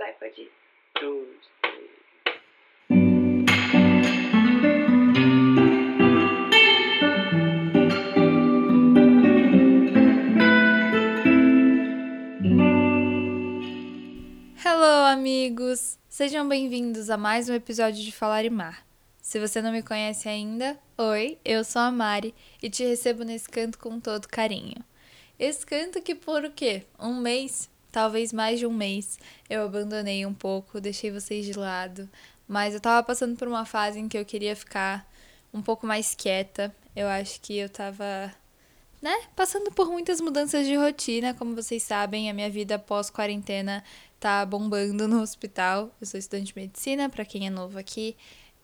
Vai, pode ir. Dois. Hello, amigos! Sejam bem-vindos a mais um episódio de Falar e Mar. Se você não me conhece ainda, oi, eu sou a Mari e te recebo nesse canto com todo carinho. Esse canto que por o quê? Um mês? Talvez mais de um mês. Eu abandonei um pouco, deixei vocês de lado, mas eu tava passando por uma fase em que eu queria ficar um pouco mais quieta. Eu acho que eu tava né, passando por muitas mudanças de rotina, como vocês sabem, a minha vida pós-quarentena tá bombando no hospital. Eu sou estudante de medicina, para quem é novo aqui,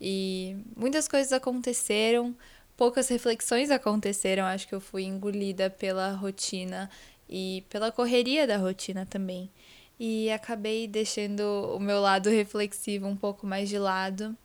e muitas coisas aconteceram, poucas reflexões aconteceram, acho que eu fui engolida pela rotina e pela correria da rotina também. E acabei deixando o meu lado reflexivo um pouco mais de lado.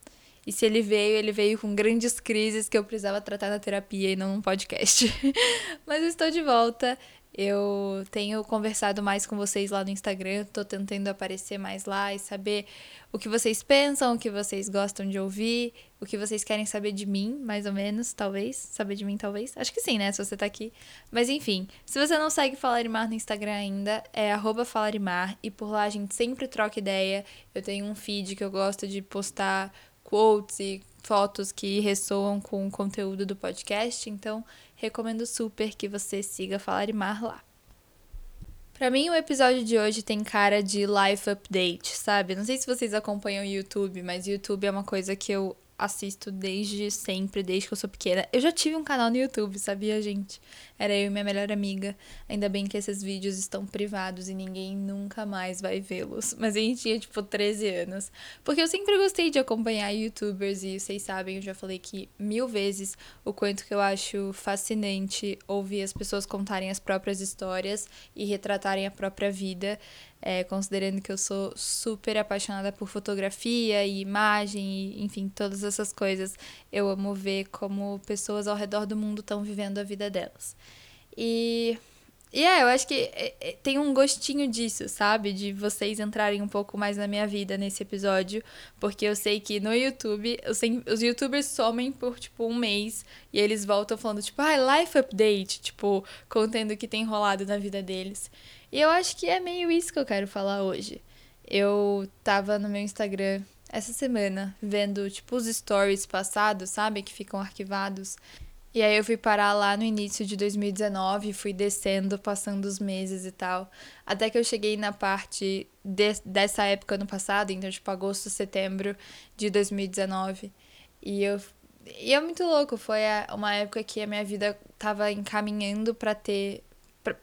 E se ele veio, ele veio com grandes crises que eu precisava tratar na terapia e não num podcast. Mas estou de volta. Eu tenho conversado mais com vocês lá no Instagram, tô tentando aparecer mais lá e saber o que vocês pensam, o que vocês gostam de ouvir, o que vocês querem saber de mim, mais ou menos, talvez. Saber de mim, talvez. Acho que sim, né? Se você tá aqui. Mas enfim, se você não segue Falarimar no Instagram ainda, é Falarimar e por lá a gente sempre troca ideia. Eu tenho um feed que eu gosto de postar quotes e fotos que ressoam com o conteúdo do podcast, então recomendo super que você siga Falarimar lá. Para mim, o episódio de hoje tem cara de life update, sabe? Não sei se vocês acompanham o YouTube, mas o YouTube é uma coisa que eu assisto desde sempre, desde que eu sou pequena. Eu já tive um canal no YouTube, sabia, gente? Era eu e minha melhor amiga. Ainda bem que esses vídeos estão privados e ninguém nunca mais vai vê-los. Mas a gente tinha, tipo, 13 anos. Porque eu sempre gostei de acompanhar youtubers e vocês sabem, eu já falei aqui mil vezes o quanto que eu acho fascinante ouvir as pessoas contarem as próprias histórias e retratarem a própria vida é, considerando que eu sou super apaixonada por fotografia e imagem, e, enfim, todas essas coisas. Eu amo ver como pessoas ao redor do mundo estão vivendo a vida delas. E. E é, eu acho que é, é, tem um gostinho disso, sabe? De vocês entrarem um pouco mais na minha vida nesse episódio. Porque eu sei que no YouTube, os youtubers somem por, tipo, um mês. E eles voltam falando, tipo, ah, life update. Tipo, contando o que tem rolado na vida deles. E eu acho que é meio isso que eu quero falar hoje. Eu tava no meu Instagram essa semana vendo, tipo, os stories passados, sabe? Que ficam arquivados. E aí eu fui parar lá no início de 2019, fui descendo, passando os meses e tal. Até que eu cheguei na parte de, dessa época no passado, então, tipo, agosto, setembro de 2019. E eu. E é muito louco, foi uma época que a minha vida tava encaminhando para ter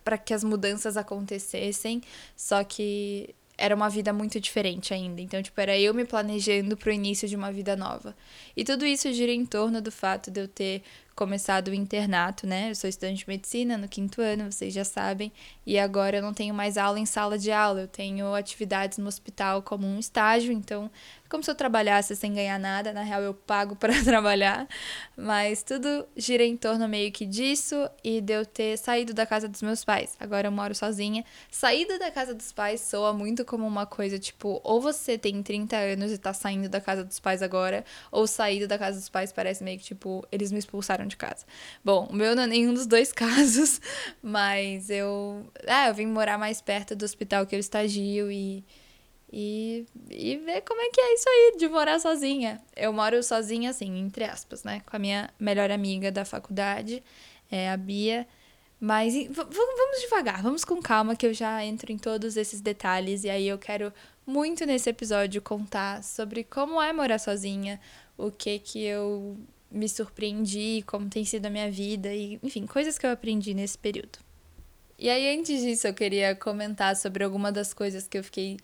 para que as mudanças acontecessem, só que era uma vida muito diferente ainda. Então, tipo, era eu me planejando para o início de uma vida nova. E tudo isso gira em torno do fato de eu ter começado o internato, né? Eu sou estudante de medicina no quinto ano, vocês já sabem, e agora eu não tenho mais aula em sala de aula, eu tenho atividades no hospital como um estágio, então como se eu trabalhasse sem ganhar nada, na real eu pago para trabalhar, mas tudo gira em torno meio que disso e de eu ter saído da casa dos meus pais. Agora eu moro sozinha. Saída da casa dos pais soa muito como uma coisa tipo, ou você tem 30 anos e tá saindo da casa dos pais agora, ou saída da casa dos pais parece meio que tipo, eles me expulsaram de casa. Bom, o meu não é nenhum dos dois casos, mas eu, ah, eu vim morar mais perto do hospital que eu estagio e e, e ver como é que é isso aí de morar sozinha. Eu moro sozinha, assim, entre aspas, né? Com a minha melhor amiga da faculdade, é a Bia. Mas vamos devagar, vamos com calma que eu já entro em todos esses detalhes. E aí eu quero muito nesse episódio contar sobre como é morar sozinha, o que que eu me surpreendi, como tem sido a minha vida e, enfim, coisas que eu aprendi nesse período. E aí, antes disso, eu queria comentar sobre alguma das coisas que eu fiquei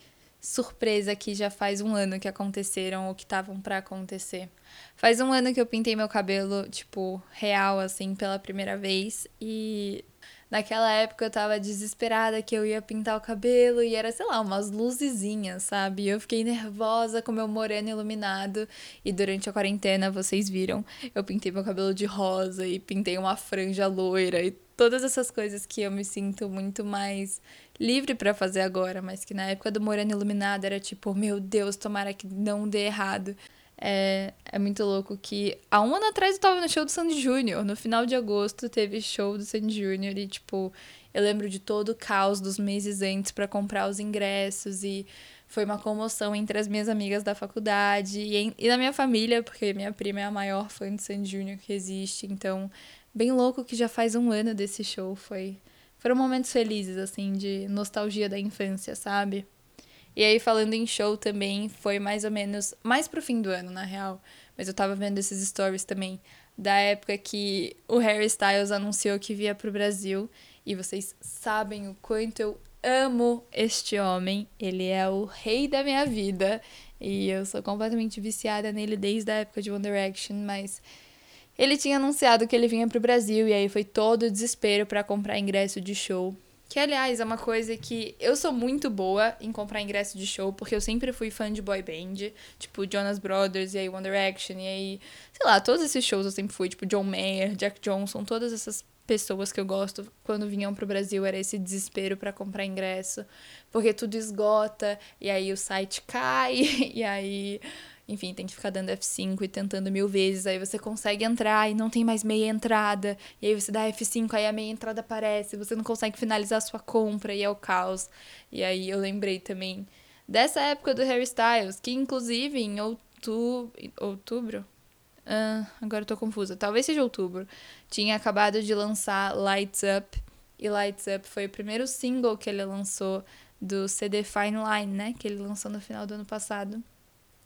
surpresa que já faz um ano que aconteceram ou que estavam para acontecer. Faz um ano que eu pintei meu cabelo, tipo, real, assim, pela primeira vez. E Naquela época eu tava desesperada que eu ia pintar o cabelo e era, sei lá, umas luzezinhas, sabe? Eu fiquei nervosa com meu moreno iluminado e durante a quarentena, vocês viram, eu pintei meu cabelo de rosa e pintei uma franja loira e todas essas coisas que eu me sinto muito mais livre para fazer agora, mas que na época do moreno iluminado era tipo, meu Deus, tomara que não dê errado. É, é muito louco que há um ano atrás eu tava no show do Sandy Júnior. No final de agosto teve show do Sandy Júnior e, tipo, eu lembro de todo o caos dos meses antes para comprar os ingressos e foi uma comoção entre as minhas amigas da faculdade e, em, e na minha família, porque minha prima é a maior fã de Sandy Júnior que existe. Então, bem louco que já faz um ano desse show. Foi, foram momentos felizes, assim, de nostalgia da infância, sabe? E aí, falando em show também, foi mais ou menos. Mais pro fim do ano, na real. Mas eu tava vendo esses stories também. Da época que o Harry Styles anunciou que via pro Brasil. E vocês sabem o quanto eu amo este homem. Ele é o rei da minha vida. E eu sou completamente viciada nele desde a época de One Direction. Mas ele tinha anunciado que ele vinha pro Brasil. E aí foi todo o desespero para comprar ingresso de show. Que, aliás, é uma coisa que eu sou muito boa em comprar ingresso de show, porque eu sempre fui fã de boy band, tipo Jonas Brothers, e aí One Direction, e aí, sei lá, todos esses shows eu sempre fui, tipo John Mayer, Jack Johnson, todas essas pessoas que eu gosto quando vinham pro Brasil era esse desespero para comprar ingresso, porque tudo esgota, e aí o site cai, e aí enfim, tem que ficar dando F5 e tentando mil vezes. Aí você consegue entrar e não tem mais meia entrada. E aí você dá F5, aí a meia entrada aparece. Você não consegue finalizar a sua compra e é o caos. E aí eu lembrei também dessa época do Harry Styles, que inclusive em outubro. agora eu tô confusa. Talvez seja outubro. Tinha acabado de lançar Lights Up. E Lights Up foi o primeiro single que ele lançou do CD Fine Line, né? Que ele lançou no final do ano passado.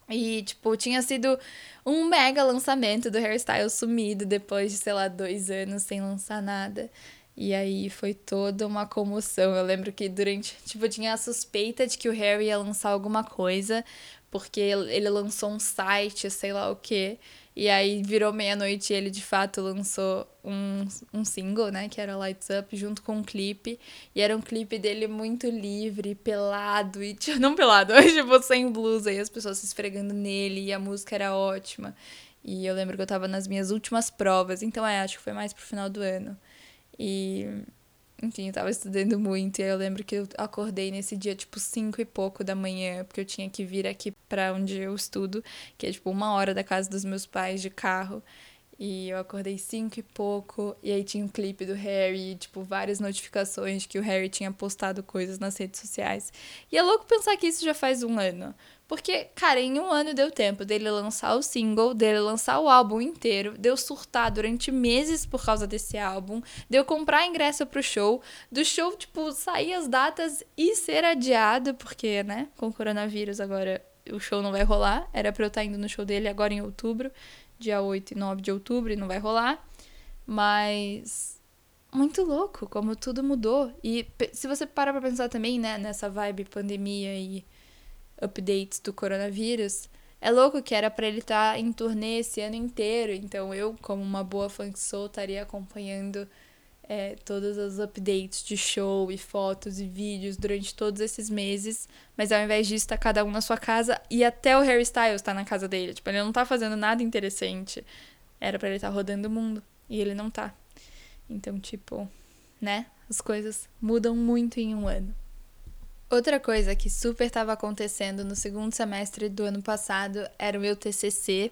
E, tipo, tinha sido um mega lançamento do hairstyle sumido depois de, sei lá, dois anos sem lançar nada. E aí foi toda uma comoção. Eu lembro que durante. Tipo, tinha a suspeita de que o Harry ia lançar alguma coisa, porque ele lançou um site, sei lá o quê. E aí virou meia-noite e ele de fato lançou um, um single, né? Que era Lights Up, junto com um clipe. E era um clipe dele muito livre, pelado, e não pelado, tipo, sem blusa, e as pessoas se esfregando nele, e a música era ótima. E eu lembro que eu tava nas minhas últimas provas, então é, acho que foi mais pro final do ano. E enfim, eu tava estudando muito e aí eu lembro que eu acordei nesse dia, tipo, cinco e pouco da manhã, porque eu tinha que vir aqui pra onde eu estudo, que é, tipo, uma hora da casa dos meus pais de carro. E eu acordei cinco e pouco, e aí tinha um clipe do Harry, tipo, várias notificações de que o Harry tinha postado coisas nas redes sociais. E é louco pensar que isso já faz um ano. Porque, cara, em um ano deu tempo dele lançar o single, dele lançar o álbum inteiro, deu surtar durante meses por causa desse álbum, deu comprar ingresso pro show, do show, tipo, sair as datas e ser adiado, porque, né, com o coronavírus agora o show não vai rolar. Era pra eu estar indo no show dele agora em outubro, dia 8 e 9 de outubro, e não vai rolar. Mas. Muito louco como tudo mudou. E se você parar pra pensar também, né, nessa vibe pandemia e updates do coronavírus. É louco que era para ele estar tá em turnê esse ano inteiro, então eu, como uma boa fã que sou, estaria acompanhando é, todos os updates de show e fotos e vídeos durante todos esses meses, mas ao invés disso, tá cada um na sua casa e até o Harry Styles tá na casa dele. Tipo, ele não tá fazendo nada interessante. Era para ele estar tá rodando o mundo e ele não tá. Então, tipo, né? As coisas mudam muito em um ano. Outra coisa que super estava acontecendo no segundo semestre do ano passado era o meu TCC.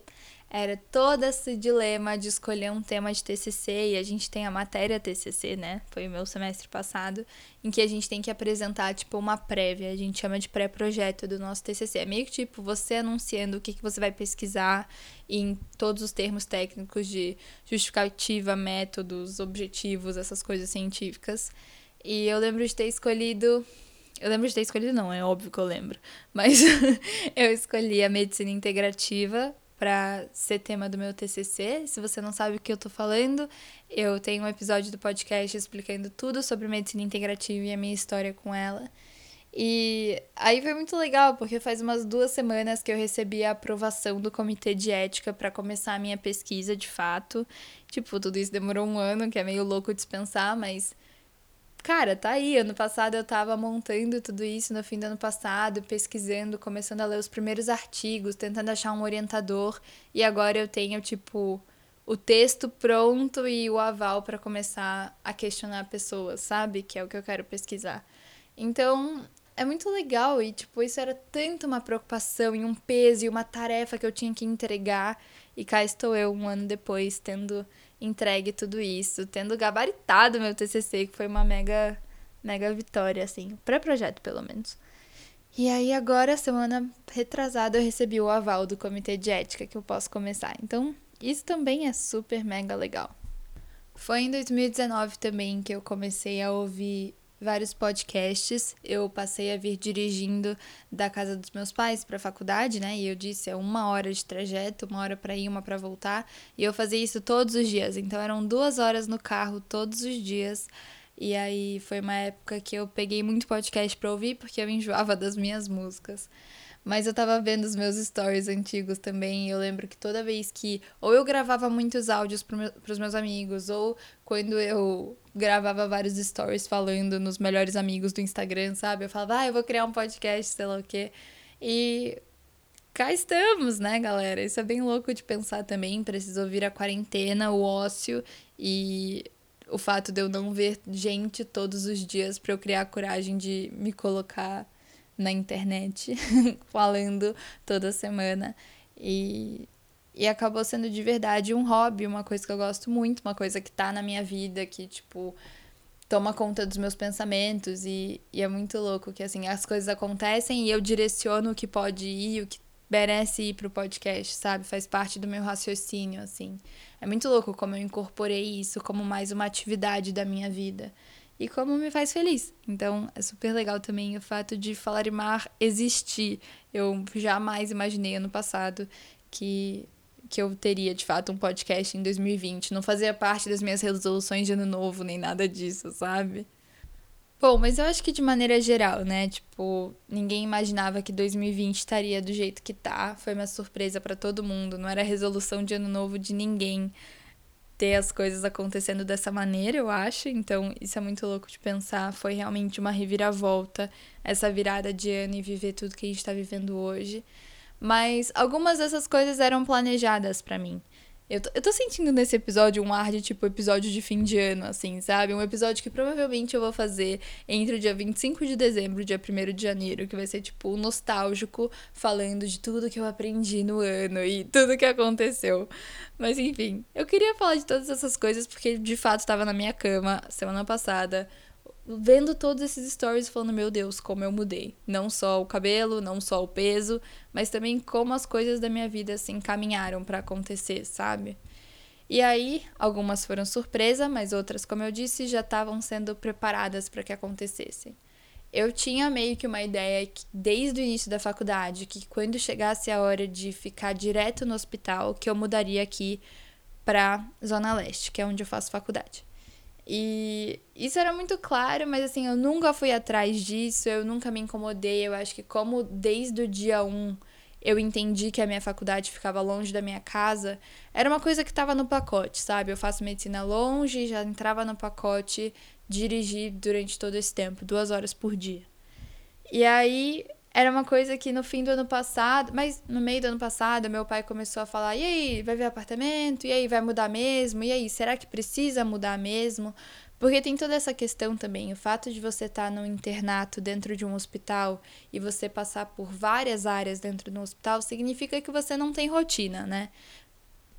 Era todo esse dilema de escolher um tema de TCC e a gente tem a matéria TCC, né? Foi o meu semestre passado, em que a gente tem que apresentar tipo uma prévia, a gente chama de pré-projeto do nosso TCC. É meio que tipo você anunciando o que, que você vai pesquisar em todos os termos técnicos de justificativa, métodos, objetivos, essas coisas científicas. E eu lembro de ter escolhido eu lembro de ter escolhido, não, é óbvio que eu lembro. Mas eu escolhi a medicina integrativa para ser tema do meu TCC. Se você não sabe o que eu tô falando, eu tenho um episódio do podcast explicando tudo sobre medicina integrativa e a minha história com ela. E aí foi muito legal, porque faz umas duas semanas que eu recebi a aprovação do comitê de ética para começar a minha pesquisa de fato. Tipo, tudo isso demorou um ano, que é meio louco dispensar, mas cara, tá aí. Ano passado eu tava montando tudo isso no fim do ano passado, pesquisando, começando a ler os primeiros artigos, tentando achar um orientador. E agora eu tenho, tipo, o texto pronto e o aval para começar a questionar pessoas, sabe? Que é o que eu quero pesquisar. Então, é muito legal e, tipo, isso era tanto uma preocupação e um peso e uma tarefa que eu tinha que entregar. E cá estou eu, um ano depois, tendo entregue tudo isso, tendo gabaritado meu TCC, que foi uma mega, mega vitória, assim, pré-projeto pelo menos. E aí agora, semana retrasada, eu recebi o aval do comitê de ética que eu posso começar. Então, isso também é super mega legal. Foi em 2019 também que eu comecei a ouvir vários podcasts. Eu passei a vir dirigindo da casa dos meus pais para a faculdade, né? E eu disse, é uma hora de trajeto, uma hora para ir, uma para voltar. E eu fazia isso todos os dias. Então eram duas horas no carro todos os dias. E aí foi uma época que eu peguei muito podcast para ouvir porque eu enjoava das minhas músicas. Mas eu tava vendo os meus stories antigos também, e eu lembro que toda vez que ou eu gravava muitos áudios pro pros meus amigos, ou quando eu gravava vários stories falando nos melhores amigos do Instagram, sabe? Eu falava, ah, eu vou criar um podcast, sei lá o quê. E cá estamos, né, galera? Isso é bem louco de pensar também. Preciso ouvir a quarentena, o ócio e o fato de eu não ver gente todos os dias para eu criar a coragem de me colocar na internet falando toda semana. E, e acabou sendo de verdade um hobby, uma coisa que eu gosto muito, uma coisa que tá na minha vida, que, tipo, toma conta dos meus pensamentos. E, e é muito louco que, assim, as coisas acontecem e eu direciono o que pode ir, o que merece ir pro podcast, sabe? Faz parte do meu raciocínio, assim. É muito louco como eu incorporei isso como mais uma atividade da minha vida e como me faz feliz. Então é super legal também o fato de Falar Mar existir. Eu jamais imaginei ano passado que que eu teria de fato um podcast em 2020. Não fazia parte das minhas resoluções de ano novo, nem nada disso, sabe? Bom, mas eu acho que de maneira geral, né? Tipo, ninguém imaginava que 2020 estaria do jeito que tá. Foi uma surpresa para todo mundo. Não era resolução de ano novo de ninguém ter as coisas acontecendo dessa maneira, eu acho. Então, isso é muito louco de pensar. Foi realmente uma reviravolta essa virada de ano e viver tudo que a gente está vivendo hoje. Mas algumas dessas coisas eram planejadas para mim. Eu tô, eu tô sentindo nesse episódio um ar de tipo episódio de fim de ano, assim, sabe? Um episódio que provavelmente eu vou fazer entre o dia 25 de dezembro e o dia 1 de janeiro, que vai ser tipo nostálgico, falando de tudo que eu aprendi no ano e tudo que aconteceu. Mas enfim, eu queria falar de todas essas coisas porque de fato estava na minha cama semana passada vendo todos esses stories falando, meu Deus, como eu mudei. Não só o cabelo, não só o peso, mas também como as coisas da minha vida se encaminharam para acontecer, sabe? E aí, algumas foram surpresa, mas outras, como eu disse, já estavam sendo preparadas para que acontecessem. Eu tinha meio que uma ideia que, desde o início da faculdade, que quando chegasse a hora de ficar direto no hospital, que eu mudaria aqui para Zona Leste, que é onde eu faço faculdade. E isso era muito claro, mas assim, eu nunca fui atrás disso, eu nunca me incomodei. Eu acho que, como desde o dia 1 eu entendi que a minha faculdade ficava longe da minha casa, era uma coisa que estava no pacote, sabe? Eu faço medicina longe, já entrava no pacote dirigir durante todo esse tempo, duas horas por dia. E aí era uma coisa que no fim do ano passado, mas no meio do ano passado, meu pai começou a falar: e aí, vai ver apartamento? E aí, vai mudar mesmo? E aí, será que precisa mudar mesmo? Porque tem toda essa questão também, o fato de você estar tá no internato dentro de um hospital e você passar por várias áreas dentro de um hospital significa que você não tem rotina, né?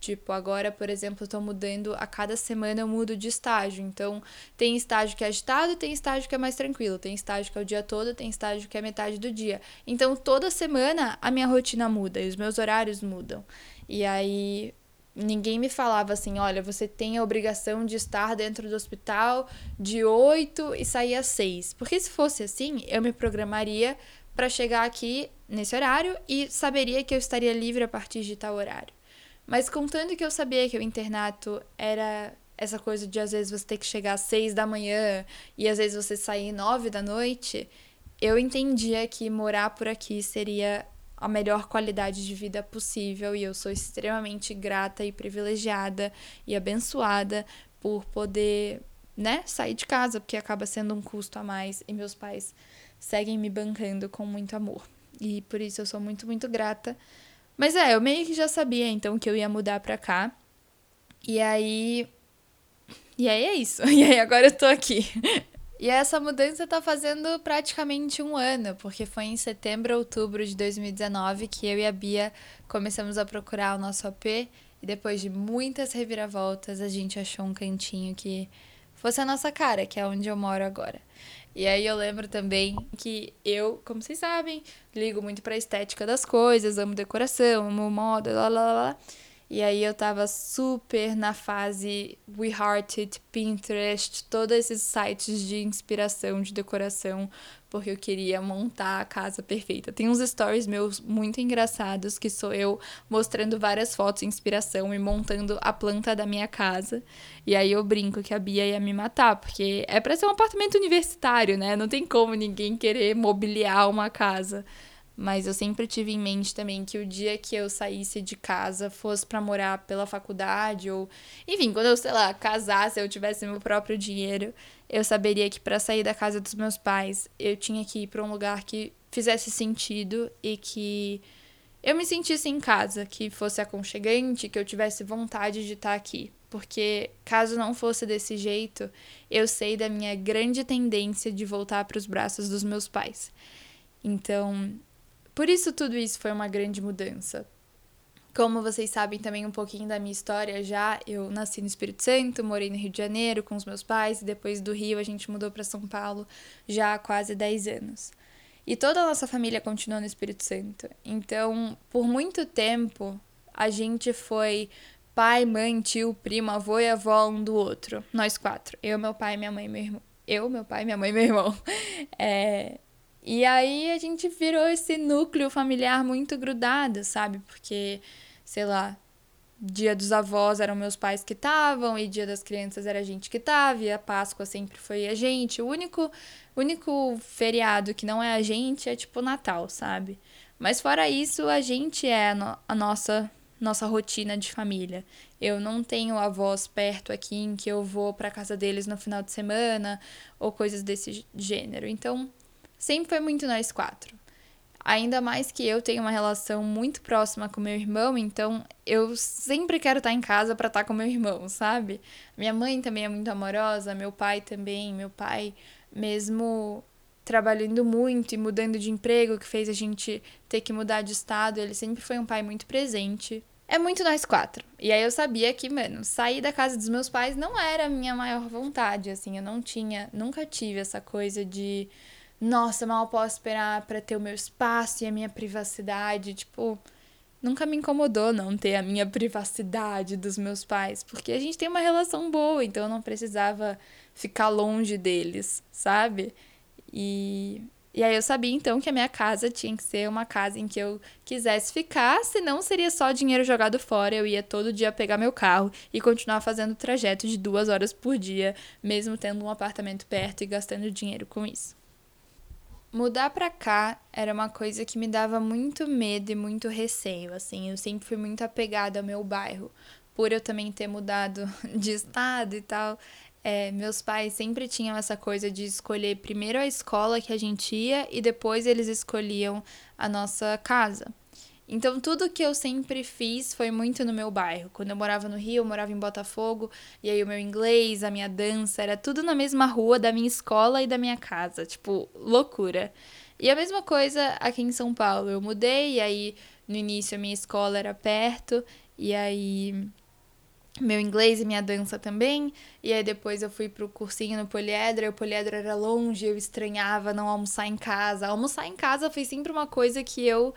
Tipo, agora, por exemplo, eu tô mudando, a cada semana eu mudo de estágio. Então, tem estágio que é agitado, tem estágio que é mais tranquilo, tem estágio que é o dia todo, tem estágio que é metade do dia. Então, toda semana a minha rotina muda e os meus horários mudam. E aí, ninguém me falava assim: olha, você tem a obrigação de estar dentro do hospital de 8 e sair às 6. Porque se fosse assim, eu me programaria para chegar aqui nesse horário e saberia que eu estaria livre a partir de tal horário. Mas contando que eu sabia que o internato era essa coisa de às vezes você ter que chegar às seis da manhã e às vezes você sair nove da noite, eu entendia que morar por aqui seria a melhor qualidade de vida possível e eu sou extremamente grata e privilegiada e abençoada por poder né, sair de casa, porque acaba sendo um custo a mais e meus pais seguem me bancando com muito amor. E por isso eu sou muito, muito grata. Mas é, eu meio que já sabia então que eu ia mudar pra cá. E aí. E aí é isso. E aí agora eu tô aqui. E essa mudança tá fazendo praticamente um ano, porque foi em setembro, outubro de 2019 que eu e a Bia começamos a procurar o nosso AP. E depois de muitas reviravoltas, a gente achou um cantinho que fosse a nossa cara, que é onde eu moro agora. E aí eu lembro também que eu, como vocês sabem, ligo muito pra estética das coisas, amo decoração, amo moda, lá lá lá. E aí eu tava super na fase We Hearted, Pinterest, todos esses sites de inspiração, de decoração, porque eu queria montar a casa perfeita. Tem uns stories meus muito engraçados que sou eu mostrando várias fotos de inspiração e montando a planta da minha casa. E aí eu brinco que a Bia ia me matar, porque é para ser um apartamento universitário, né? Não tem como ninguém querer mobiliar uma casa. Mas eu sempre tive em mente também que o dia que eu saísse de casa fosse para morar pela faculdade ou, enfim, quando eu, sei lá, casasse, eu tivesse meu próprio dinheiro, eu saberia que para sair da casa dos meus pais, eu tinha que ir para um lugar que fizesse sentido e que eu me sentisse em casa, que fosse aconchegante, que eu tivesse vontade de estar aqui. Porque caso não fosse desse jeito, eu sei da minha grande tendência de voltar para os braços dos meus pais. Então, por isso, tudo isso foi uma grande mudança. Como vocês sabem também um pouquinho da minha história já, eu nasci no Espírito Santo, morei no Rio de Janeiro com os meus pais, e depois do Rio a gente mudou para São Paulo já há quase 10 anos. E toda a nossa família continuou no Espírito Santo. Então, por muito tempo, a gente foi pai, mãe, tio, primo, avô e avó um do outro. Nós quatro. Eu, meu pai, minha mãe e meu irmão. Eu, meu pai, minha mãe e meu irmão. É, e aí a gente virou esse núcleo familiar muito grudado, sabe? Porque, sei lá, dia dos avós eram meus pais que estavam, e dia das crianças era a gente que tava, e a Páscoa sempre foi a gente. O único, único feriado que não é a gente é tipo Natal, sabe? Mas fora isso, a gente é a, no a nossa nossa rotina de família. Eu não tenho avós perto aqui em que eu vou para casa deles no final de semana ou coisas desse gênero. Então, sempre foi muito nós quatro. Ainda mais que eu tenho uma relação muito próxima com meu irmão, então eu sempre quero estar em casa para estar com meu irmão, sabe? Minha mãe também é muito amorosa, meu pai também. Meu pai, mesmo trabalhando muito e mudando de emprego, que fez a gente ter que mudar de estado, ele sempre foi um pai muito presente. É muito nós quatro. E aí eu sabia que, mano, sair da casa dos meus pais não era a minha maior vontade, assim, eu não tinha, nunca tive essa coisa de nossa, mal posso esperar para ter o meu espaço e a minha privacidade. Tipo, nunca me incomodou não ter a minha privacidade dos meus pais, porque a gente tem uma relação boa, então eu não precisava ficar longe deles, sabe? E, e aí eu sabia então que a minha casa tinha que ser uma casa em que eu quisesse ficar, senão seria só dinheiro jogado fora. Eu ia todo dia pegar meu carro e continuar fazendo trajeto de duas horas por dia, mesmo tendo um apartamento perto e gastando dinheiro com isso. Mudar pra cá era uma coisa que me dava muito medo e muito receio, assim. Eu sempre fui muito apegada ao meu bairro. Por eu também ter mudado de estado e tal, é, meus pais sempre tinham essa coisa de escolher primeiro a escola que a gente ia e depois eles escolhiam a nossa casa. Então, tudo que eu sempre fiz foi muito no meu bairro. Quando eu morava no Rio, eu morava em Botafogo, e aí o meu inglês, a minha dança, era tudo na mesma rua da minha escola e da minha casa. Tipo, loucura. E a mesma coisa aqui em São Paulo. Eu mudei, e aí no início a minha escola era perto, e aí meu inglês e minha dança também. E aí depois eu fui pro cursinho no Poliedro, e o Poliedro era longe, eu estranhava não almoçar em casa. Almoçar em casa foi sempre uma coisa que eu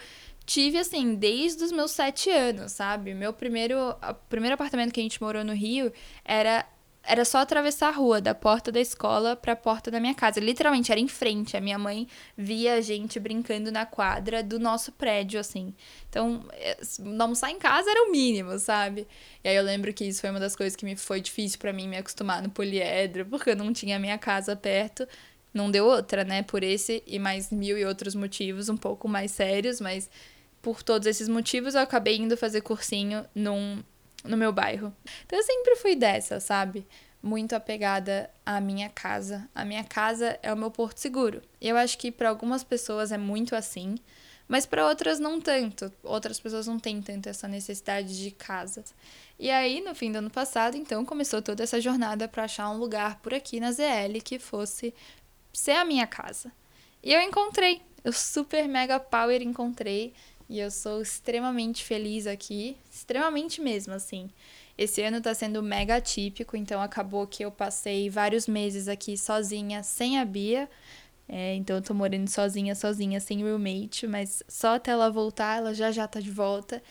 tive, assim, desde os meus sete anos, sabe? Meu primeiro, o primeiro apartamento que a gente morou no Rio era era só atravessar a rua, da porta da escola para a porta da minha casa. Literalmente, era em frente. A minha mãe via a gente brincando na quadra do nosso prédio, assim. Então, é, almoçar em casa era o mínimo, sabe? E aí eu lembro que isso foi uma das coisas que me foi difícil para mim me acostumar no poliedro, porque eu não tinha a minha casa perto. Não deu outra, né? Por esse e mais mil e outros motivos um pouco mais sérios, mas por todos esses motivos, eu acabei indo fazer cursinho num, no meu bairro. Então eu sempre fui dessa, sabe? muito apegada à minha casa. A minha casa é o meu porto seguro. Eu acho que para algumas pessoas é muito assim, mas para outras não tanto. Outras pessoas não têm tanto essa necessidade de casa. E aí, no fim do ano passado, então, começou toda essa jornada para achar um lugar por aqui na ZL que fosse ser a minha casa. E eu encontrei. Eu super mega power encontrei. E eu sou extremamente feliz aqui. Extremamente mesmo, assim. Esse ano tá sendo mega atípico, então acabou que eu passei vários meses aqui sozinha, sem a Bia. É, então eu tô morando sozinha, sozinha, sem roommate, mas só até ela voltar, ela já já tá de volta.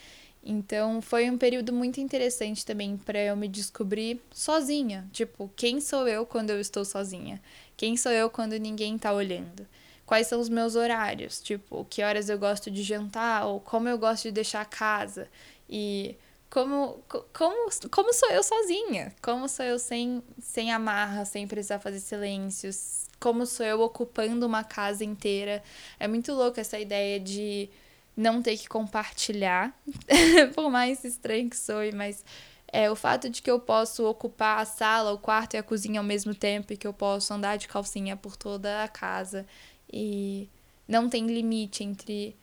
Então foi um período muito interessante também para eu me descobrir sozinha. Tipo, quem sou eu quando eu estou sozinha? Quem sou eu quando ninguém tá olhando? Quais são os meus horários? Tipo, que horas eu gosto de jantar ou como eu gosto de deixar a casa? E como, como, como sou eu sozinha? Como sou eu sem, sem amarra, sem precisar fazer silêncios? Como sou eu ocupando uma casa inteira? É muito louco essa ideia de não ter que compartilhar, por mais estranho que soe, mas é o fato de que eu posso ocupar a sala, o quarto e a cozinha ao mesmo tempo e que eu posso andar de calcinha por toda a casa e não tem limite entre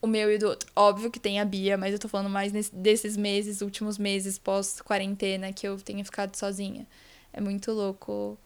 o meu e o do outro. Óbvio que tem a Bia, mas eu tô falando mais nesse, desses meses, últimos meses pós-quarentena, que eu tenha ficado sozinha. É muito louco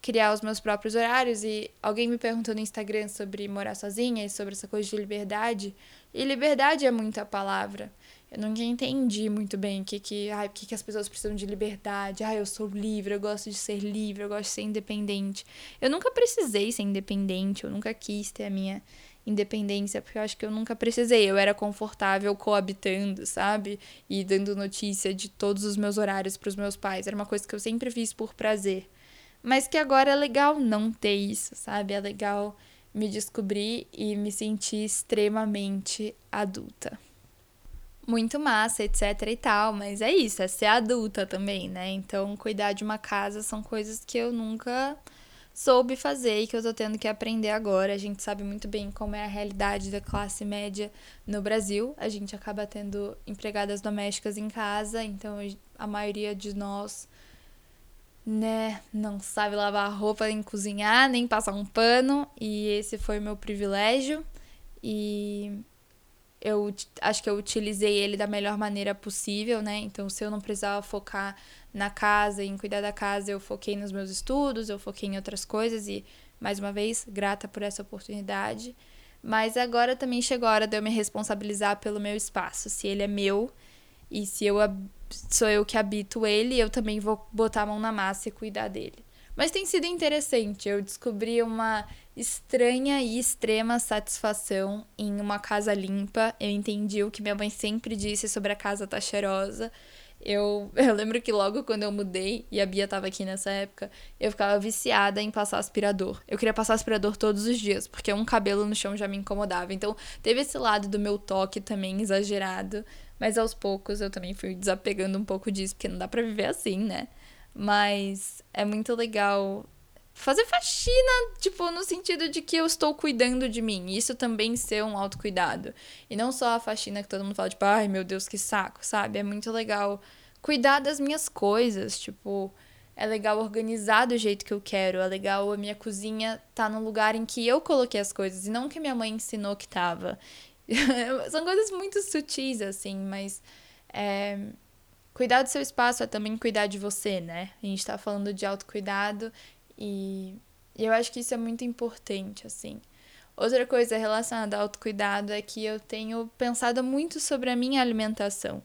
criar os meus próprios horários. E alguém me perguntou no Instagram sobre morar sozinha e sobre essa coisa de liberdade. E liberdade é muita palavra. Eu nunca entendi muito bem o que, que, ai, que, que as pessoas precisam de liberdade. Ah, eu sou livre, eu gosto de ser livre, eu gosto de ser independente. Eu nunca precisei ser independente, eu nunca quis ter a minha independência, porque eu acho que eu nunca precisei. Eu era confortável coabitando, sabe? E dando notícia de todos os meus horários para os meus pais. Era uma coisa que eu sempre fiz por prazer. Mas que agora é legal não ter isso, sabe? É legal me descobrir e me sentir extremamente adulta. Muito massa, etc e tal, mas é isso, é ser adulta também, né? Então, cuidar de uma casa são coisas que eu nunca soube fazer e que eu tô tendo que aprender agora. A gente sabe muito bem como é a realidade da classe média no Brasil. A gente acaba tendo empregadas domésticas em casa, então a maioria de nós, né, não sabe lavar roupa, nem cozinhar, nem passar um pano, e esse foi o meu privilégio. E eu acho que eu utilizei ele da melhor maneira possível, né? Então, se eu não precisava focar na casa, em cuidar da casa, eu foquei nos meus estudos, eu foquei em outras coisas e, mais uma vez, grata por essa oportunidade. Mas agora também chegou a hora de eu me responsabilizar pelo meu espaço. Se ele é meu e se eu sou eu que habito ele, eu também vou botar a mão na massa e cuidar dele. Mas tem sido interessante. Eu descobri uma estranha e extrema satisfação em uma casa limpa. Eu entendi o que minha mãe sempre disse sobre a casa tá cheirosa. Eu, eu lembro que logo quando eu mudei, e a Bia tava aqui nessa época, eu ficava viciada em passar aspirador. Eu queria passar aspirador todos os dias, porque um cabelo no chão já me incomodava. Então, teve esse lado do meu toque também exagerado, mas aos poucos eu também fui desapegando um pouco disso, porque não dá para viver assim, né? Mas é muito legal fazer faxina, tipo, no sentido de que eu estou cuidando de mim. Isso também ser um autocuidado. E não só a faxina que todo mundo fala, tipo, ai meu Deus, que saco, sabe? É muito legal cuidar das minhas coisas, tipo, é legal organizar do jeito que eu quero, é legal a minha cozinha tá no lugar em que eu coloquei as coisas e não que minha mãe ensinou que tava. São coisas muito sutis, assim, mas é, Cuidar do seu espaço é também cuidar de você, né? A gente tá falando de autocuidado e eu acho que isso é muito importante, assim. Outra coisa relacionada ao autocuidado é que eu tenho pensado muito sobre a minha alimentação.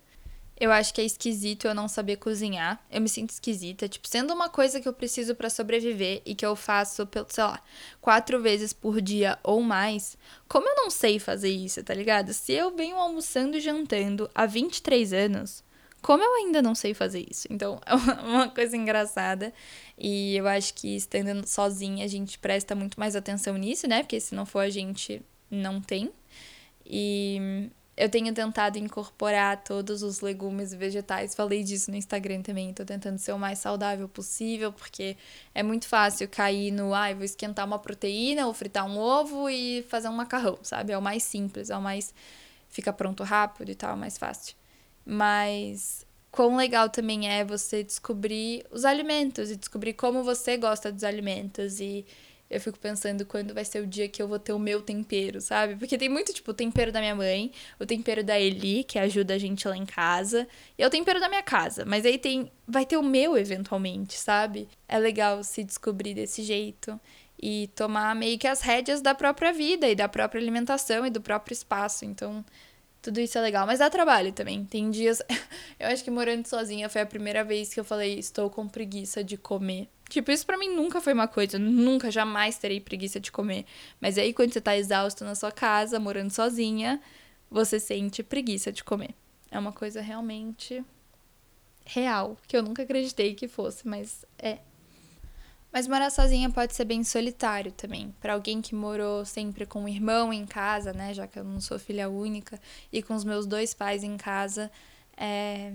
Eu acho que é esquisito eu não saber cozinhar. Eu me sinto esquisita. Tipo, sendo uma coisa que eu preciso para sobreviver e que eu faço, sei lá, quatro vezes por dia ou mais. Como eu não sei fazer isso, tá ligado? Se eu venho almoçando e jantando há 23 anos, como eu ainda não sei fazer isso? Então, é uma coisa engraçada. E eu acho que estando sozinha, a gente presta muito mais atenção nisso, né? Porque se não for, a gente não tem. E eu tenho tentado incorporar todos os legumes e vegetais. Falei disso no Instagram também. Tô tentando ser o mais saudável possível, porque é muito fácil cair no, ai, ah, vou esquentar uma proteína ou fritar um ovo e fazer um macarrão, sabe? É o mais simples, é o mais. fica pronto rápido e tal, é mais fácil. Mas quão legal também é você descobrir os alimentos e descobrir como você gosta dos alimentos. E eu fico pensando quando vai ser o dia que eu vou ter o meu tempero, sabe? Porque tem muito, tipo, o tempero da minha mãe, o tempero da Eli, que ajuda a gente lá em casa, e é o tempero da minha casa. Mas aí tem. Vai ter o meu eventualmente, sabe? É legal se descobrir desse jeito e tomar meio que as rédeas da própria vida e da própria alimentação e do próprio espaço. Então, tudo isso é legal, mas dá trabalho também. Tem dias. eu acho que morando sozinha foi a primeira vez que eu falei, estou com preguiça de comer. Tipo, isso pra mim nunca foi uma coisa. Nunca, jamais terei preguiça de comer. Mas aí, quando você tá exausto na sua casa, morando sozinha, você sente preguiça de comer. É uma coisa realmente real, que eu nunca acreditei que fosse, mas é. Mas morar sozinha pode ser bem solitário também. Para alguém que morou sempre com um irmão em casa, né? Já que eu não sou filha única, e com os meus dois pais em casa, é...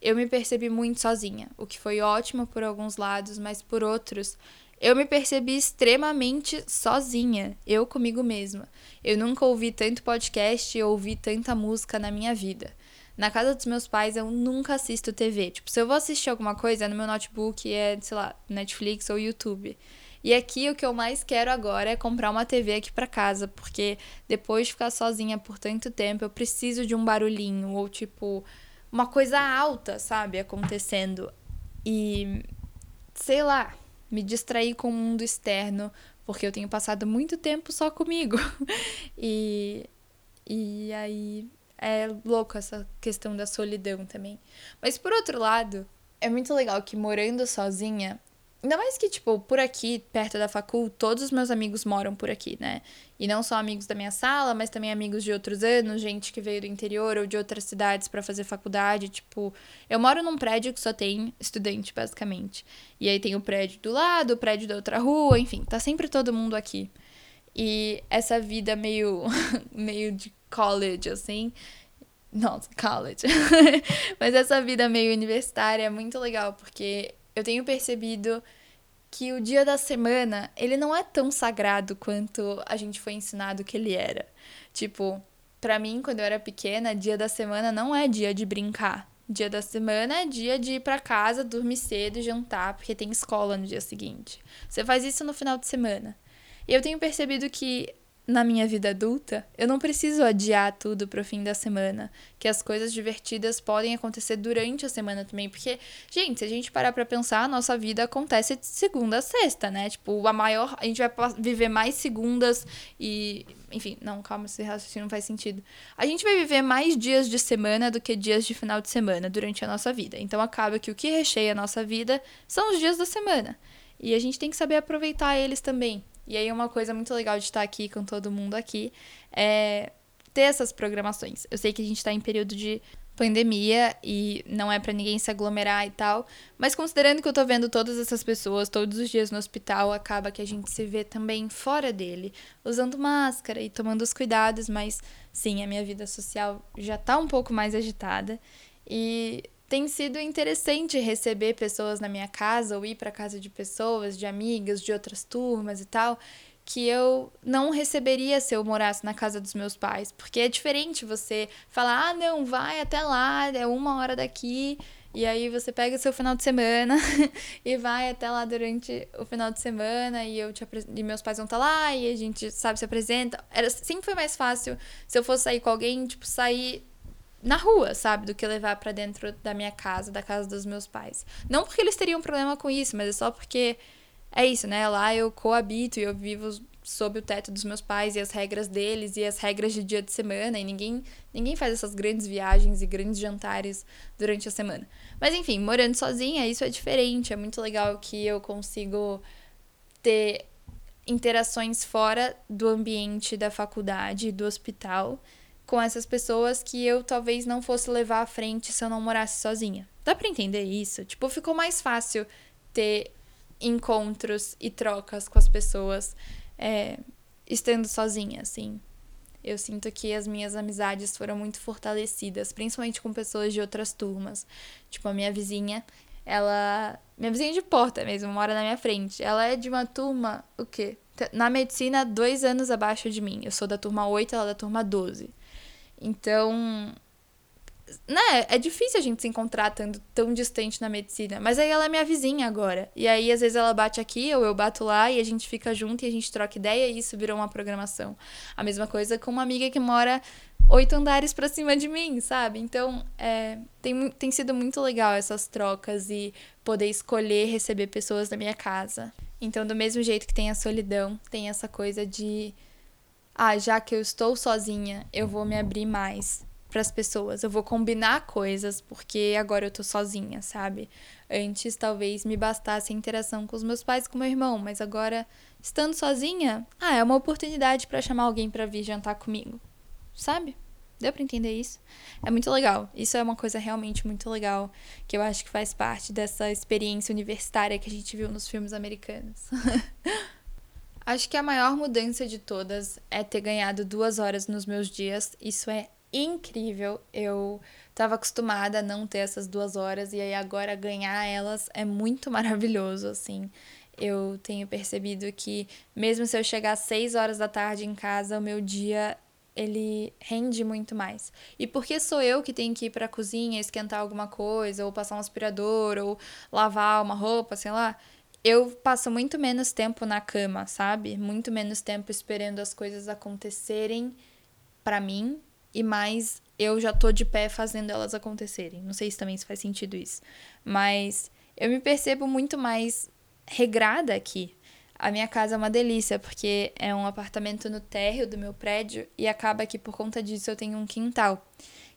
eu me percebi muito sozinha. O que foi ótimo por alguns lados, mas por outros, eu me percebi extremamente sozinha, eu comigo mesma. Eu nunca ouvi tanto podcast e ouvi tanta música na minha vida. Na casa dos meus pais eu nunca assisto TV. Tipo, se eu vou assistir alguma coisa é no meu notebook, é, sei lá, Netflix ou YouTube. E aqui o que eu mais quero agora é comprar uma TV aqui para casa, porque depois de ficar sozinha por tanto tempo, eu preciso de um barulhinho ou tipo uma coisa alta, sabe, acontecendo. E sei lá, me distrair com o mundo externo, porque eu tenho passado muito tempo só comigo. e e aí é louco essa questão da solidão também. Mas por outro lado, é muito legal que morando sozinha, ainda mais que, tipo, por aqui, perto da facul, todos os meus amigos moram por aqui, né? E não só amigos da minha sala, mas também amigos de outros anos, gente que veio do interior ou de outras cidades para fazer faculdade. Tipo, eu moro num prédio que só tem estudante, basicamente. E aí tem o prédio do lado, o prédio da outra rua, enfim, tá sempre todo mundo aqui. E essa vida meio, meio de college, assim. Nossa, college. Mas essa vida meio universitária é muito legal, porque eu tenho percebido que o dia da semana, ele não é tão sagrado quanto a gente foi ensinado que ele era. Tipo, para mim, quando eu era pequena, dia da semana não é dia de brincar. Dia da semana é dia de ir para casa, dormir cedo, jantar, porque tem escola no dia seguinte. Você faz isso no final de semana. E eu tenho percebido que na minha vida adulta, eu não preciso adiar tudo pro fim da semana, que as coisas divertidas podem acontecer durante a semana também, porque, gente, se a gente parar para pensar, a nossa vida acontece de segunda a sexta, né? Tipo, a maior, a gente vai viver mais segundas e, enfim, não, calma, esse raciocínio não faz sentido. A gente vai viver mais dias de semana do que dias de final de semana durante a nossa vida. Então acaba que o que recheia a nossa vida são os dias da semana. E a gente tem que saber aproveitar eles também. E aí, uma coisa muito legal de estar aqui com todo mundo aqui é ter essas programações. Eu sei que a gente está em período de pandemia e não é para ninguém se aglomerar e tal, mas considerando que eu tô vendo todas essas pessoas todos os dias no hospital, acaba que a gente se vê também fora dele, usando máscara e tomando os cuidados, mas sim, a minha vida social já tá um pouco mais agitada e tem sido interessante receber pessoas na minha casa ou ir para casa de pessoas, de amigas, de outras turmas e tal, que eu não receberia se eu morasse na casa dos meus pais, porque é diferente você falar: "Ah, não, vai até lá, é uma hora daqui". E aí você pega seu final de semana e vai até lá durante o final de semana e eu te e meus pais vão estar tá lá e a gente sabe se apresenta. Era sempre foi mais fácil se eu fosse sair com alguém, tipo sair na rua, sabe? Do que levar para dentro da minha casa, da casa dos meus pais. Não porque eles teriam problema com isso, mas é só porque é isso, né? Lá eu coabito e eu vivo sob o teto dos meus pais e as regras deles e as regras de dia de semana e ninguém ninguém faz essas grandes viagens e grandes jantares durante a semana. Mas enfim, morando sozinha, isso é diferente, é muito legal que eu consigo ter interações fora do ambiente da faculdade, do hospital com essas pessoas que eu talvez não fosse levar à frente se eu não morasse sozinha. Dá para entender isso? Tipo, ficou mais fácil ter encontros e trocas com as pessoas é, estando sozinha, assim. Eu sinto que as minhas amizades foram muito fortalecidas, principalmente com pessoas de outras turmas. Tipo, a minha vizinha, ela. Minha vizinha de porta mesmo, mora na minha frente. Ela é de uma turma, o quê? Na medicina, dois anos abaixo de mim. Eu sou da turma 8, ela é da turma 12. Então, né, é difícil a gente se encontrar tão, tão distante na medicina. Mas aí ela é minha vizinha agora. E aí, às vezes, ela bate aqui ou eu bato lá e a gente fica junto e a gente troca ideia e isso virou uma programação. A mesma coisa com uma amiga que mora oito andares pra cima de mim, sabe? Então, é, tem, tem sido muito legal essas trocas e poder escolher receber pessoas na minha casa. Então, do mesmo jeito que tem a solidão, tem essa coisa de. Ah, já que eu estou sozinha, eu vou me abrir mais para as pessoas. Eu vou combinar coisas porque agora eu tô sozinha, sabe? Antes talvez me bastasse a interação com os meus pais e com meu irmão, mas agora estando sozinha, ah, é uma oportunidade para chamar alguém para vir jantar comigo. Sabe? Deu para entender isso? É muito legal. Isso é uma coisa realmente muito legal que eu acho que faz parte dessa experiência universitária que a gente viu nos filmes americanos. acho que a maior mudança de todas é ter ganhado duas horas nos meus dias. Isso é incrível. Eu estava acostumada a não ter essas duas horas e aí agora ganhar elas é muito maravilhoso, assim. Eu tenho percebido que mesmo se eu chegar às seis horas da tarde em casa, o meu dia ele rende muito mais. E porque sou eu que tenho que ir para a cozinha, esquentar alguma coisa, ou passar um aspirador, ou lavar uma roupa, sei lá, eu passo muito menos tempo na cama, sabe? Muito menos tempo esperando as coisas acontecerem para mim e mais eu já tô de pé fazendo elas acontecerem. Não sei se também faz sentido isso, mas eu me percebo muito mais regrada aqui. A minha casa é uma delícia, porque é um apartamento no térreo do meu prédio e acaba que por conta disso eu tenho um quintal.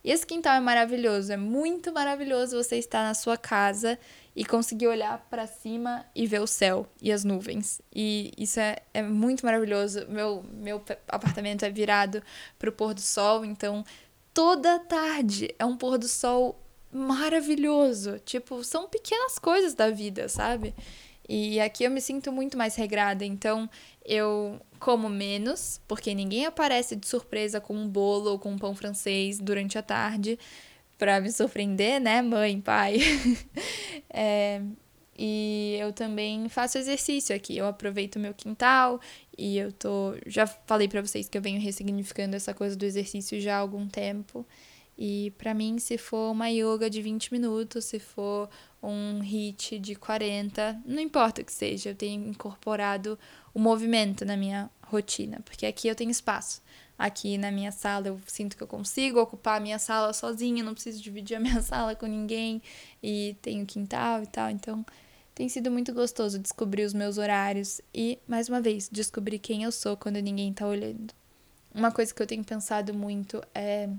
E esse quintal é maravilhoso, é muito maravilhoso você estar na sua casa e conseguir olhar para cima e ver o céu e as nuvens. E isso é, é muito maravilhoso. Meu, meu apartamento é virado para o pôr do sol, então toda tarde é um pôr do sol maravilhoso. Tipo, são pequenas coisas da vida, sabe? E aqui eu me sinto muito mais regrada, então eu como menos, porque ninguém aparece de surpresa com um bolo ou com um pão francês durante a tarde para me surpreender, né, mãe, pai? é, e eu também faço exercício aqui. Eu aproveito meu quintal e eu tô. Já falei para vocês que eu venho ressignificando essa coisa do exercício já há algum tempo. E para mim, se for uma yoga de 20 minutos, se for um hit de 40, não importa o que seja, eu tenho incorporado o movimento na minha rotina, porque aqui eu tenho espaço. Aqui na minha sala eu sinto que eu consigo ocupar a minha sala sozinha, não preciso dividir a minha sala com ninguém e tenho quintal e tal, então tem sido muito gostoso descobrir os meus horários e, mais uma vez, descobrir quem eu sou quando ninguém tá olhando. Uma coisa que eu tenho pensado muito é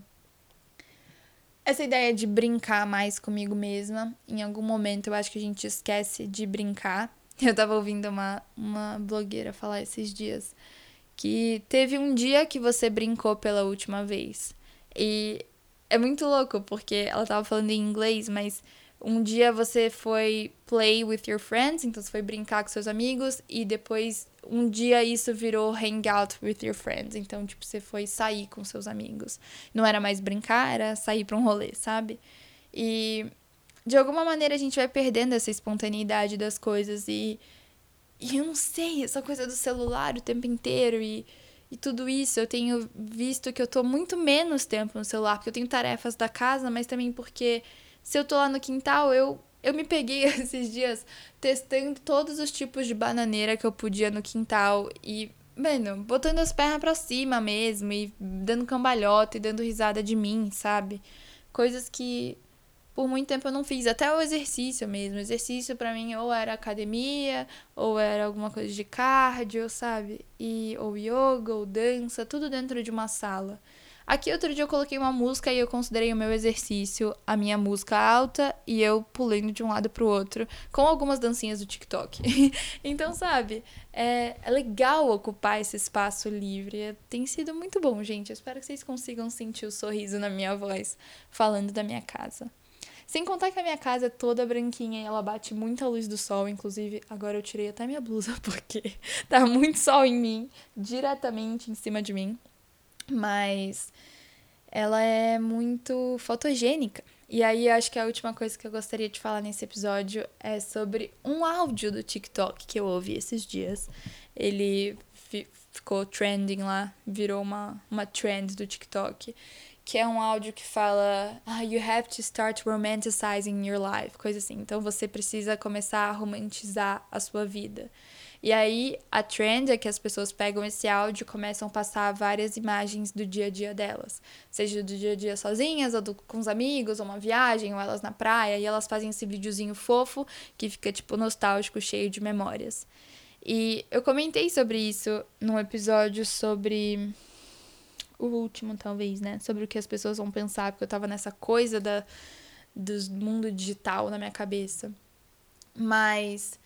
essa ideia de brincar mais comigo mesma. Em algum momento eu acho que a gente esquece de brincar. Eu tava ouvindo uma, uma blogueira falar esses dias que teve um dia que você brincou pela última vez. E é muito louco, porque ela tava falando em inglês, mas um dia você foi play with your friends, então você foi brincar com seus amigos, e depois um dia isso virou hang out with your friends. Então, tipo, você foi sair com seus amigos. Não era mais brincar, era sair pra um rolê, sabe? E de alguma maneira a gente vai perdendo essa espontaneidade das coisas e. E eu não sei, essa coisa do celular o tempo inteiro e, e tudo isso. Eu tenho visto que eu tô muito menos tempo no celular, porque eu tenho tarefas da casa, mas também porque se eu tô lá no quintal, eu eu me peguei esses dias testando todos os tipos de bananeira que eu podia no quintal e, mano, botando as pernas pra cima mesmo e dando cambalhota e dando risada de mim, sabe? Coisas que por muito tempo eu não fiz, até o exercício mesmo. O exercício para mim ou era academia, ou era alguma coisa de cardio, sabe? E ou yoga, ou dança, tudo dentro de uma sala. Aqui outro dia eu coloquei uma música e eu considerei o meu exercício a minha música alta e eu pulando de um lado pro outro, com algumas dancinhas do TikTok. então, sabe, é, é, legal ocupar esse espaço livre. Tem sido muito bom, gente. Eu espero que vocês consigam sentir o sorriso na minha voz falando da minha casa. Sem contar que a minha casa é toda branquinha e ela bate muita luz do sol. Inclusive, agora eu tirei até minha blusa porque tá muito sol em mim, diretamente em cima de mim mas ela é muito fotogênica. E aí, acho que a última coisa que eu gostaria de falar nesse episódio é sobre um áudio do TikTok que eu ouvi esses dias. Ele ficou trending lá, virou uma, uma trend do TikTok, que é um áudio que fala ah, You have to start romanticizing your life, coisa assim. Então você precisa começar a romantizar a sua vida. E aí a trend é que as pessoas pegam esse áudio e começam a passar várias imagens do dia a dia delas. Seja do dia a dia sozinhas, ou do, com os amigos, ou uma viagem, ou elas na praia, e elas fazem esse videozinho fofo que fica tipo nostálgico, cheio de memórias. E eu comentei sobre isso num episódio sobre o último, talvez, né? Sobre o que as pessoas vão pensar, porque eu tava nessa coisa da, do mundo digital na minha cabeça. Mas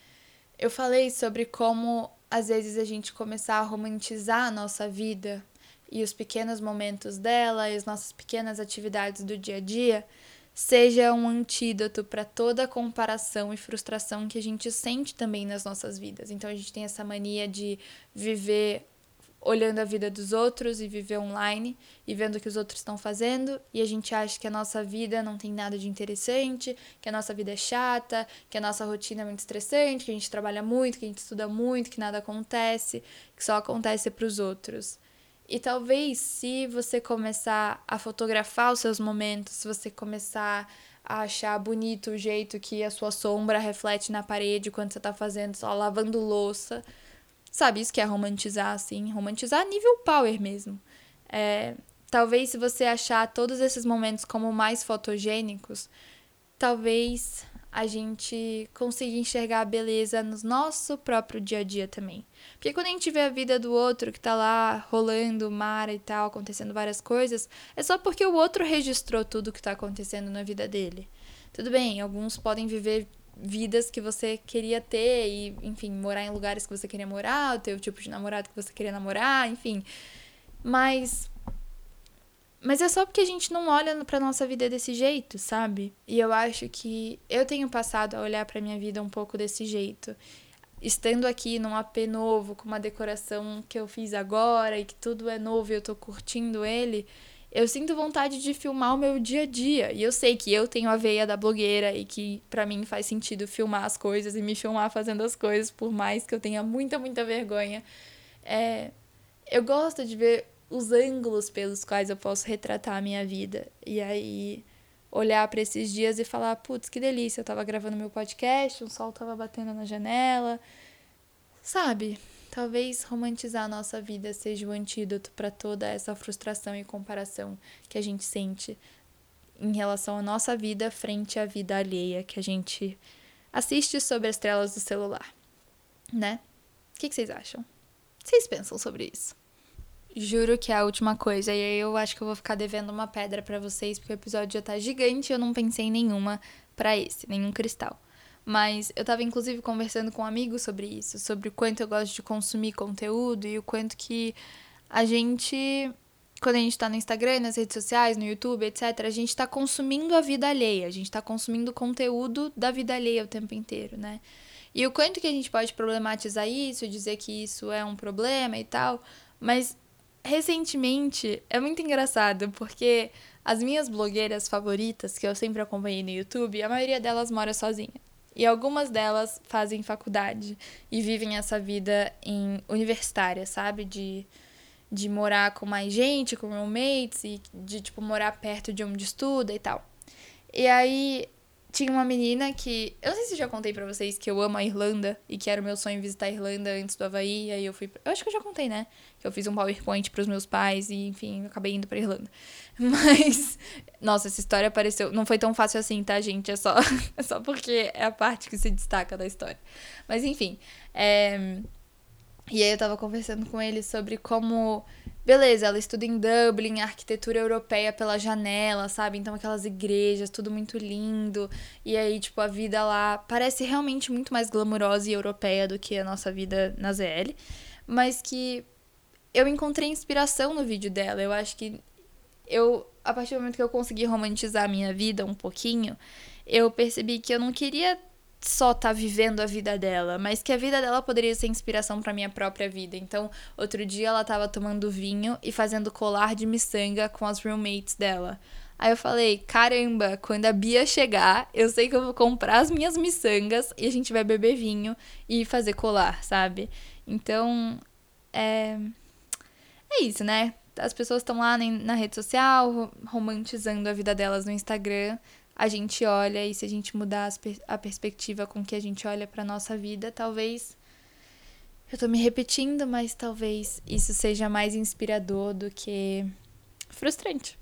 eu falei sobre como às vezes a gente começar a romantizar a nossa vida e os pequenos momentos dela e as nossas pequenas atividades do dia a dia seja um antídoto para toda a comparação e frustração que a gente sente também nas nossas vidas. Então a gente tem essa mania de viver olhando a vida dos outros e viver online e vendo o que os outros estão fazendo e a gente acha que a nossa vida não tem nada de interessante, que a nossa vida é chata, que a nossa rotina é muito estressante, que a gente trabalha muito, que a gente estuda muito, que nada acontece, que só acontece para os outros. E talvez se você começar a fotografar os seus momentos, se você começar a achar bonito o jeito que a sua sombra reflete na parede quando você tá fazendo só lavando louça, Sabe, isso que é romantizar, assim, romantizar nível power mesmo. É, talvez se você achar todos esses momentos como mais fotogênicos, talvez a gente consiga enxergar a beleza no nosso próprio dia a dia também. Porque quando a gente vê a vida do outro que tá lá rolando mar e tal, acontecendo várias coisas, é só porque o outro registrou tudo que tá acontecendo na vida dele. Tudo bem, alguns podem viver vidas que você queria ter e, enfim, morar em lugares que você queria morar, ter o tipo de namorado que você queria namorar, enfim. Mas mas é só porque a gente não olha pra nossa vida desse jeito, sabe? E eu acho que eu tenho passado a olhar pra minha vida um pouco desse jeito. Estando aqui num AP novo, com uma decoração que eu fiz agora e que tudo é novo e eu tô curtindo ele, eu sinto vontade de filmar o meu dia a dia. E eu sei que eu tenho a veia da blogueira e que para mim faz sentido filmar as coisas e me filmar fazendo as coisas, por mais que eu tenha muita, muita vergonha. É, eu gosto de ver os ângulos pelos quais eu posso retratar a minha vida. E aí olhar para esses dias e falar, putz, que delícia, eu tava gravando meu podcast, o sol tava batendo na janela. Sabe? Talvez romantizar a nossa vida seja o antídoto para toda essa frustração e comparação que a gente sente em relação à nossa vida frente à vida alheia que a gente assiste sobre as telas do celular, né? O que, que vocês acham? Vocês pensam sobre isso? Juro que é a última coisa, e aí eu acho que eu vou ficar devendo uma pedra para vocês, porque o episódio já tá gigante e eu não pensei em nenhuma para esse, nenhum cristal. Mas eu tava inclusive conversando com um amigo sobre isso, sobre o quanto eu gosto de consumir conteúdo e o quanto que a gente, quando a gente tá no Instagram, nas redes sociais, no YouTube, etc., a gente tá consumindo a vida alheia, a gente tá consumindo conteúdo da vida alheia o tempo inteiro, né? E o quanto que a gente pode problematizar isso, dizer que isso é um problema e tal, mas recentemente é muito engraçado porque as minhas blogueiras favoritas que eu sempre acompanhei no YouTube, a maioria delas mora sozinha. E algumas delas fazem faculdade e vivem essa vida em universitária, sabe? De, de morar com mais gente, com roommates, e de, tipo, morar perto de onde estuda e tal. E aí, tinha uma menina que. Eu não sei se já contei para vocês que eu amo a Irlanda e que era o meu sonho visitar a Irlanda antes do Havaí. E aí eu fui. Eu acho que eu já contei, né? Que eu fiz um PowerPoint pros meus pais e, enfim, acabei indo pra Irlanda. Mas. Nossa, essa história apareceu. Não foi tão fácil assim, tá, gente? É só, é só porque é a parte que se destaca da história. Mas, enfim. É... E aí eu tava conversando com ele sobre como Beleza, ela estuda em Dublin, arquitetura europeia pela janela, sabe? Então aquelas igrejas, tudo muito lindo. E aí, tipo, a vida lá parece realmente muito mais glamurosa e europeia do que a nossa vida na ZL. Mas que eu encontrei inspiração no vídeo dela. Eu acho que eu, a partir do momento que eu consegui romantizar a minha vida um pouquinho, eu percebi que eu não queria só tá vivendo a vida dela, mas que a vida dela poderia ser inspiração para minha própria vida. Então, outro dia ela tava tomando vinho e fazendo colar de miçanga com as roommates dela. Aí eu falei: "Caramba, quando a Bia chegar, eu sei que eu vou comprar as minhas miçangas e a gente vai beber vinho e fazer colar, sabe?" Então, é. É isso, né? As pessoas estão lá na rede social, romantizando a vida delas no Instagram. A gente olha e se a gente mudar a perspectiva com que a gente olha para nossa vida, talvez eu tô me repetindo, mas talvez isso seja mais inspirador do que frustrante,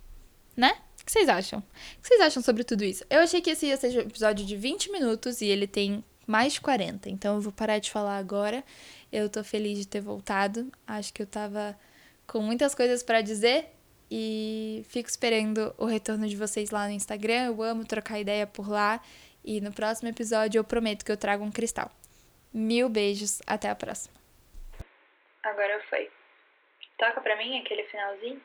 né? O que vocês acham? O que vocês acham sobre tudo isso? Eu achei que esse ia ser um episódio de 20 minutos e ele tem mais de 40, então eu vou parar de falar agora. Eu tô feliz de ter voltado. Acho que eu tava com muitas coisas para dizer e fico esperando o retorno de vocês lá no Instagram. Eu amo trocar ideia por lá e no próximo episódio eu prometo que eu trago um cristal. Mil beijos, até a próxima. Agora foi. Toca pra mim aquele finalzinho.